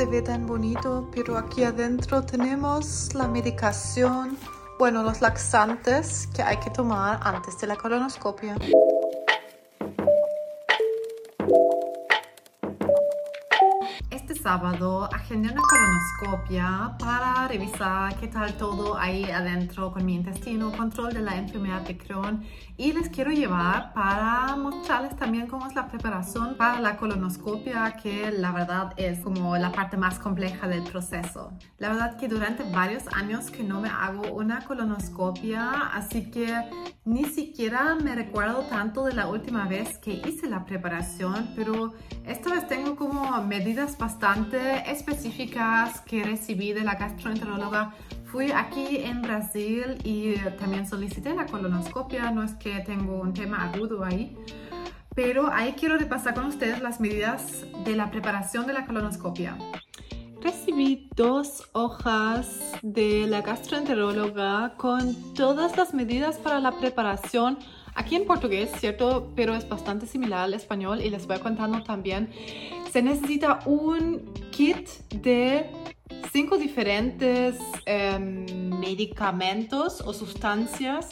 se ve tan bonito, pero aquí adentro tenemos la medicación, bueno, los laxantes que hay que tomar antes de la colonoscopia. Sábado agendé una colonoscopia para revisar qué tal todo ahí adentro con mi intestino, control de la enfermedad de Crohn y les quiero llevar para mostrarles también cómo es la preparación para la colonoscopia que la verdad es como la parte más compleja del proceso. La verdad que durante varios años que no me hago una colonoscopia, así que ni siquiera me recuerdo tanto de la última vez que hice la preparación, pero esta vez tengo como medidas bastante específicas que recibí de la gastroenteróloga. Fui aquí en Brasil y también solicité la colonoscopia, no es que tengo un tema agudo ahí, pero ahí quiero repasar con ustedes las medidas de la preparación de la colonoscopia. Recibí dos hojas de la gastroenteróloga con todas las medidas para la preparación aquí en portugués, ¿cierto? Pero es bastante similar al español y les voy contando también. Se necesita un kit de cinco diferentes em, medicamentos o sustancias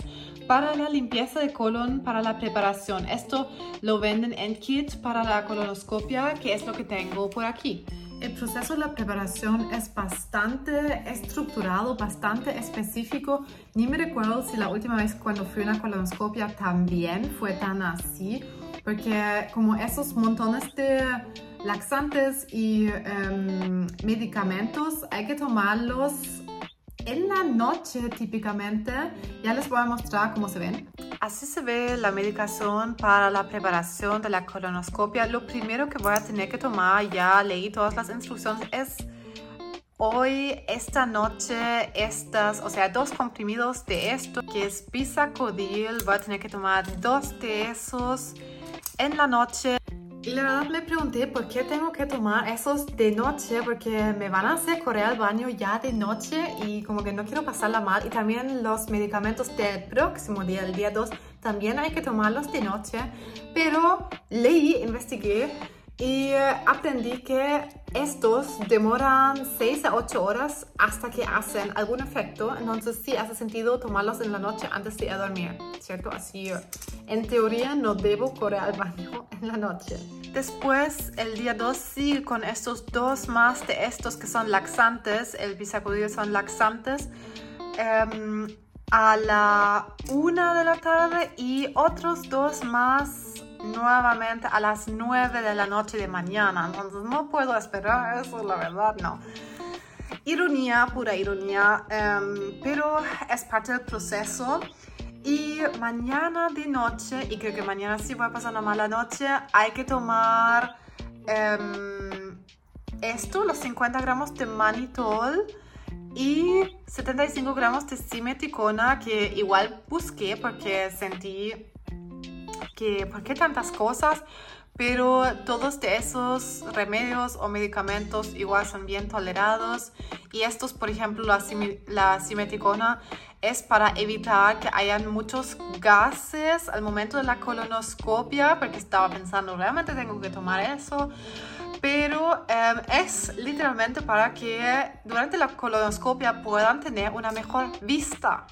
para la limpieza de colon, para la preparación. Esto lo venden en kit para la colonoscopia, que es lo que tengo por aquí. El proceso de la preparación es bastante estructurado, bastante específico. Ni me recuerdo si la última vez cuando fui a una colonoscopia también fue tan así, porque como esos montones de laxantes y em, medicamentos hay que tomarlos en la noche típicamente. Ya les voy a mostrar cómo se ven. Así se ve la medicación para la preparación de la colonoscopia. Lo primero que voy a tener que tomar, ya leí todas las instrucciones, es hoy, esta noche, estas, o sea, dos comprimidos de esto, que es bisacodil. Voy a tener que tomar dos de esos en la noche. Y la verdad me pregunté por qué tengo que tomar esos de noche, porque me van a hacer correr al baño ya de noche y como que no quiero pasarla mal. Y también los medicamentos del próximo día, el día 2, también hay que tomarlos de noche. Pero leí, investigué y eh, aprendí que estos demoran 6 a 8 horas hasta que hacen algún efecto. Entonces sí hace sentido tomarlos en la noche antes de dormir, ¿cierto? Así, en teoría no debo correr al baño en la noche. Después, el día 2 sí con estos dos más de estos que son laxantes. El bisacudil son laxantes. Em, a la 1 de la tarde y otros dos más nuevamente a las 9 de la noche de mañana. Entonces no puedo esperar eso, la verdad, no. Ironía, pura ironía, em, pero es parte del proceso. Y mañana de noche, y creo que mañana sí voy a pasar una mala noche, hay que tomar em, esto, los 50 gramos de manitol y 75 gramos de simeticona que igual busqué porque sentí que, ¿por qué tantas cosas? Pero todos de esos remedios o medicamentos igual son bien tolerados. Y estos, por ejemplo, la, la simeticona es para evitar que hayan muchos gases al momento de la colonoscopia, porque estaba pensando, realmente tengo que tomar eso. Pero em, es literalmente para que durante la colonoscopia puedan tener una mejor vista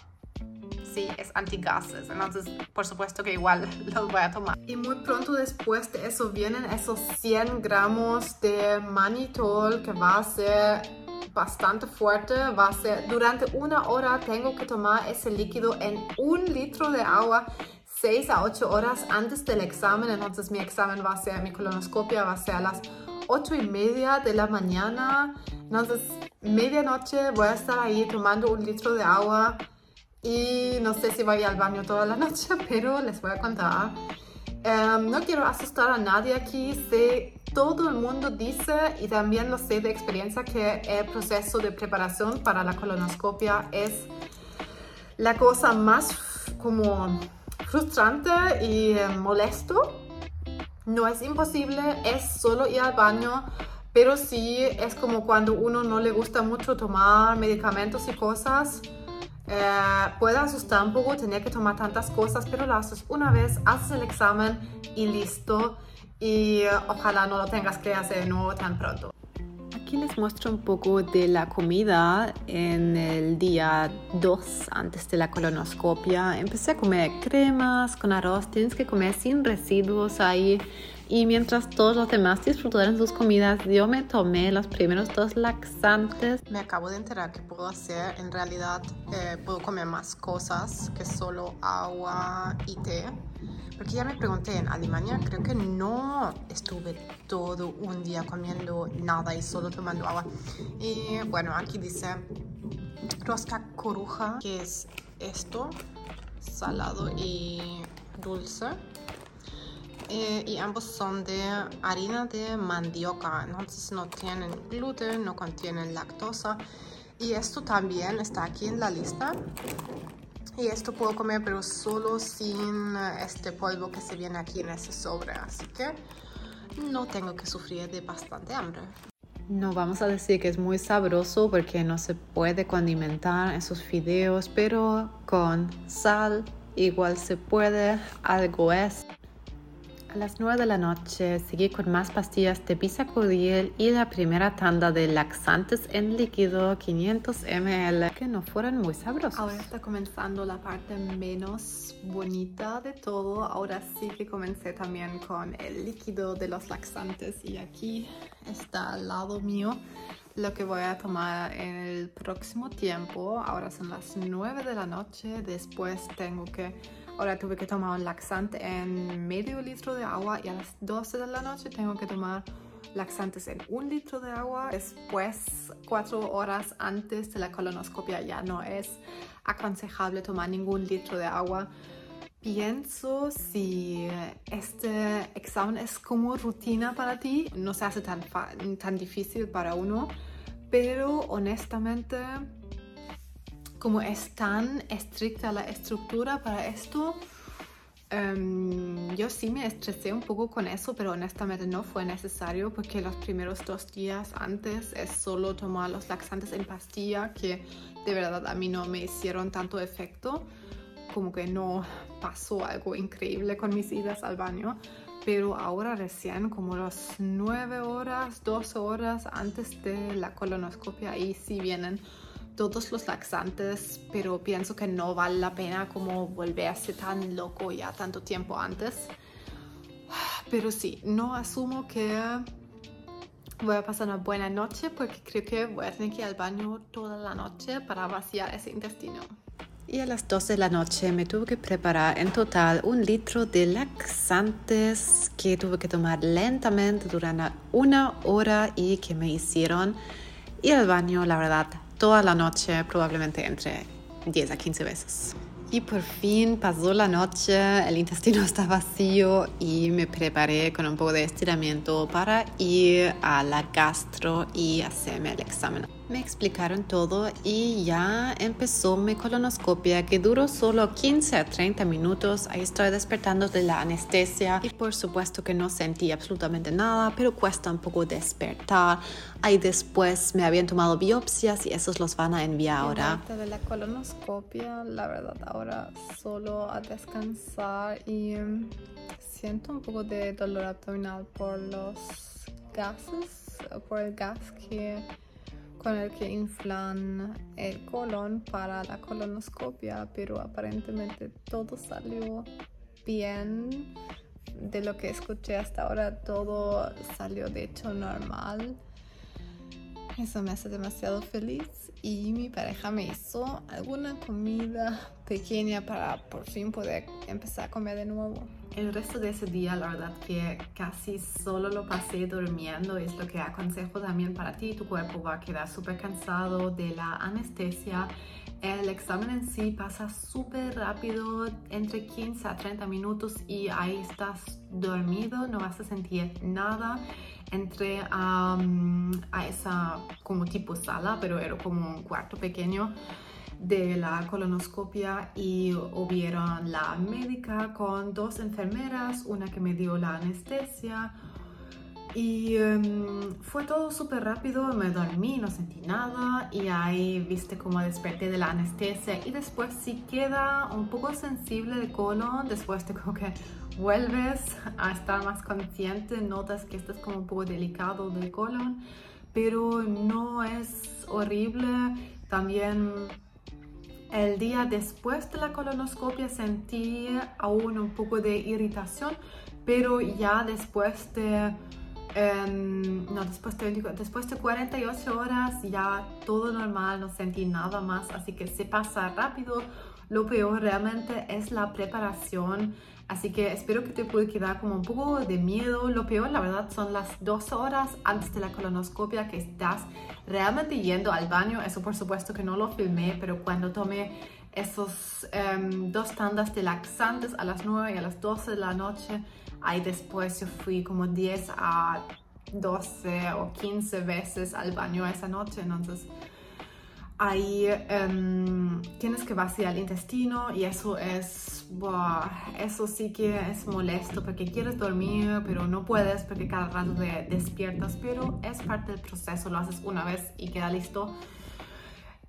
sí es antigases. Entonces, por supuesto que igual los voy a tomar. Y muy pronto después de eso vienen esos 100 gramos de manitol que va a ser bastante fuerte. Va a ser durante una hora tengo que tomar ese líquido en un litro de agua 6 a 8 horas antes del examen. Entonces mi examen va a ser, mi colonoscopia va a ser a las 8 y media de la mañana. Entonces, medianoche voy a estar ahí tomando un litro de agua y no sé si voy al baño toda la noche, pero les voy a contar. Em, no quiero asustar a nadie aquí, sé, todo el mundo dice y también lo sé de experiencia que el proceso de preparación para la colonoscopia es la cosa más como frustrante y em, molesto. No es imposible, es solo ir al baño, pero sí es como cuando uno no le gusta mucho tomar medicamentos y cosas eh, puede asustar un poco tener que tomar tantas cosas, pero lo haces una vez, haces el examen y listo. Y eh, ojalá no lo tengas que hacer de nuevo tan pronto. Aquí les muestro un poco de la comida en el día 2 antes de la colonoscopia. Empecé a comer cremas con arroz, tienes que comer sin residuos ahí. Y mientras todos los demás disfrutaron sus comidas, yo me tomé los primeros dos laxantes. Me acabo de enterar que puedo hacer, en realidad eh, puedo comer más cosas que solo agua y té. Porque ya me pregunté, en Alemania creo que no estuve todo un día comiendo nada y solo tomando agua. Y bueno, aquí dice rosca coruja, que es esto, salado y dulce. Eh, y ambos son de harina de mandioca, entonces no tienen gluten, no contienen lactosa. Y esto también está aquí en la lista. Y esto puedo comer, pero solo sin eh, este polvo que se viene aquí en ese sobre. Así que no tengo que sufrir de bastante hambre. No vamos a decir que es muy sabroso porque no se puede condimentar esos fideos, pero con sal igual se puede, algo es. A las 9 de la noche seguí con más pastillas de bisacudiel y la primera tanda de laxantes en líquido 500 ml que no fueron muy sabrosos. Ahora está comenzando la parte menos bonita de todo. Ahora sí que comencé también con el líquido de los laxantes y aquí está al lado mío lo que voy a tomar en el próximo tiempo. Ahora son las 9 de la noche. Después tengo que Ahora tuve que tomar un laxante en medio litro de agua y a las 12 de la noche tengo que tomar laxantes en un litro de agua. Después, cuatro horas antes de la colonoscopia, ya no es aconsejable tomar ningún litro de agua. Pienso si este examen es como rutina para ti, no se hace tan, tan difícil para uno, pero honestamente como es tan estricta la estructura para esto, em, yo sí me estresé un poco con eso, pero honestamente no fue necesario porque los primeros dos días antes es solo tomar los laxantes en pastilla que de verdad a mí no me hicieron tanto efecto, como que no pasó algo increíble con mis idas al baño. Pero ahora recién, como las 9 horas, 12 horas antes de la colonoscopia, ahí sí vienen todos los laxantes, pero pienso que no vale la pena como volverse tan loco ya tanto tiempo antes. Pero sí, no asumo que voy a pasar una buena noche porque creo que voy a tener que ir al baño toda la noche para vaciar ese intestino. Y a las 12 de la noche me tuve que preparar en total un litro de laxantes que tuve que tomar lentamente durante una hora y que me hicieron ir al baño, la verdad, toda la noche, probablemente entre 10 a 15 veces. Y por fin pasó la noche, el intestino está vacío y me preparé con un poco de estiramiento para ir a la gastro y hacerme el examen. Me explicaron todo y ya empezó mi colonoscopia que duró solo 15 a 30 minutos. Ahí estoy despertando de la anestesia y por supuesto que no sentí absolutamente nada, pero cuesta un poco despertar. Ahí después me habían tomado biopsias y esos los van a enviar ahora. De la colonoscopia, la verdad, ahora solo a descansar y em, siento un poco de dolor abdominal por los gases, por el gas que con el que inflan el colon para la colonoscopia, pero aparentemente todo salió bien. De lo que escuché hasta ahora, todo salió de hecho normal. Eso me hace demasiado feliz y mi pareja me hizo alguna comida pequeña para por fin poder empezar a comer de nuevo. El resto de ese día, la verdad que casi solo lo pasé durmiendo, es lo que aconsejo también para ti. Tu cuerpo va a quedar súper cansado de la anestesia. El examen en sí pasa súper rápido, entre 15 a 30 minutos y ahí estás dormido, no vas a sentir nada entré a, a esa como tipo sala, pero era como un cuarto pequeño de la colonoscopia y hubieron la médica con dos enfermeras, una que me dio la anestesia y em, fue todo súper rápido, me dormí, no sentí nada y ahí viste como desperté de la anestesia y después si queda un poco sensible de colon, después de como que vuelves a estar más consciente, notas que estás como un poco delicado del colon, pero no es horrible. También el día después de la colonoscopia sentí aún un poco de irritación, pero ya después de, em, no, después de, después de 48 horas ya todo normal, no sentí nada más, así que se pasa rápido. Lo peor realmente es la preparación, así que espero que te pueda quedar como un poco de miedo. Lo peor, la verdad, son las dos horas antes de la colonoscopia que estás realmente yendo al baño. Eso por supuesto que no lo filmé, pero cuando tomé esos em, dos tandas de laxantes a las 9 y a las 12 de la noche, ahí después yo fui como 10 a 12 o 15 veces al baño esa noche, entonces ahí um, tienes que vaciar el intestino y eso es, eso sí que es molesto porque quieres dormir pero no puedes porque cada rato te despiertas, pero es parte del proceso, lo haces una vez y queda listo.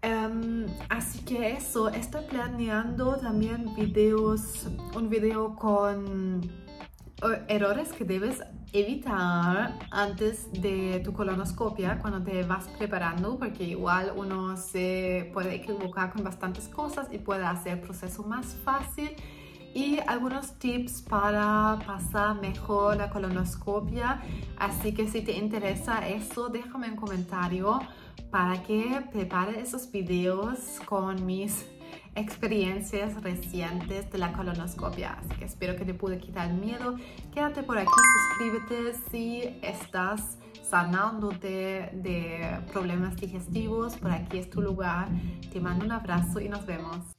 Um, así que eso, estoy planeando también videos, un video con errores que debes evitar antes de tu colonoscopia cuando te vas preparando porque igual uno se puede equivocar con bastantes cosas y puede hacer el proceso más fácil. Y algunos tips para pasar mejor la colonoscopia. Así que si te interesa eso déjame un comentario para que prepare esos videos con mis experiencias recientes de la colonoscopia. Así que espero que te pude quitar el miedo. Quédate por aquí, suscríbete si estás sanándote de problemas digestivos. Por aquí es tu lugar. Te mando un abrazo y nos vemos.